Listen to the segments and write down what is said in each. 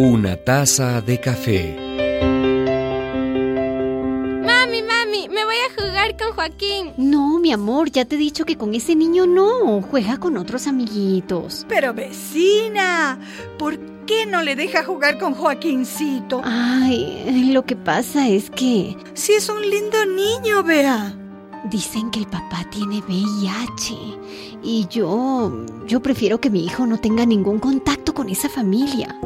Una taza de café. Mami, mami, me voy a jugar con Joaquín. No, mi amor, ya te he dicho que con ese niño no. Juega con otros amiguitos. Pero vecina, ¿por qué no le deja jugar con Joaquincito? Ay, lo que pasa es que Si es un lindo niño, vea. dicen que el papá tiene VIH y yo, yo prefiero que mi hijo no tenga ningún contacto con esa familia.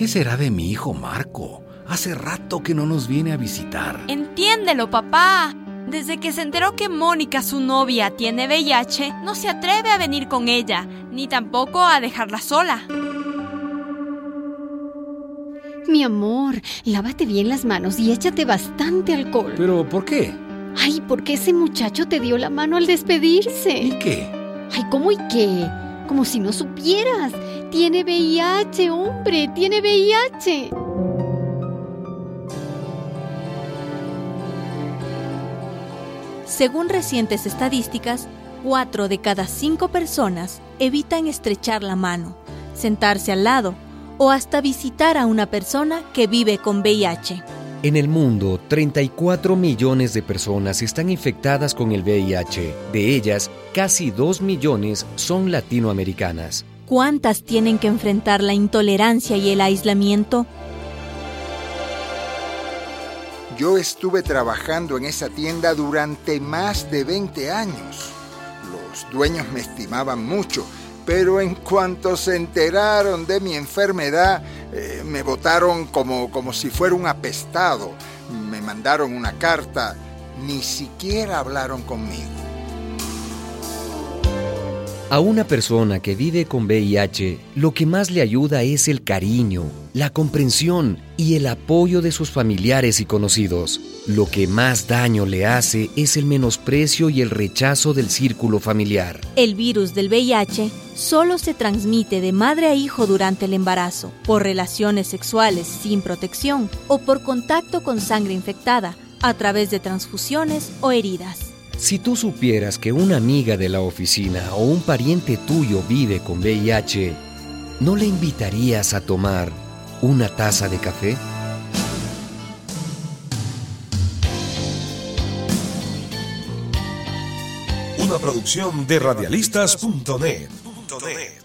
¿Qué será de mi hijo Marco? Hace rato que no nos viene a visitar. Entiéndelo, papá. Desde que se enteró que Mónica, su novia, tiene VIH, no se atreve a venir con ella, ni tampoco a dejarla sola. Mi amor, lávate bien las manos y échate bastante alcohol. ¿Pero por qué? Ay, ¿por qué ese muchacho te dio la mano al despedirse? ¿Y qué? Ay, ¿cómo y qué? Como si no supieras. Tiene VIH, hombre, tiene VIH. Según recientes estadísticas, 4 de cada 5 personas evitan estrechar la mano, sentarse al lado o hasta visitar a una persona que vive con VIH. En el mundo, 34 millones de personas están infectadas con el VIH. De ellas, casi 2 millones son latinoamericanas. ¿Cuántas tienen que enfrentar la intolerancia y el aislamiento? Yo estuve trabajando en esa tienda durante más de 20 años. Los dueños me estimaban mucho, pero en cuanto se enteraron de mi enfermedad, eh, me votaron como, como si fuera un apestado. Me mandaron una carta, ni siquiera hablaron conmigo. A una persona que vive con VIH, lo que más le ayuda es el cariño, la comprensión y el apoyo de sus familiares y conocidos. Lo que más daño le hace es el menosprecio y el rechazo del círculo familiar. El virus del VIH solo se transmite de madre a hijo durante el embarazo, por relaciones sexuales sin protección o por contacto con sangre infectada, a través de transfusiones o heridas. Si tú supieras que una amiga de la oficina o un pariente tuyo vive con VIH, ¿no le invitarías a tomar una taza de café? Una producción de radialistas.net www.radioprimera.net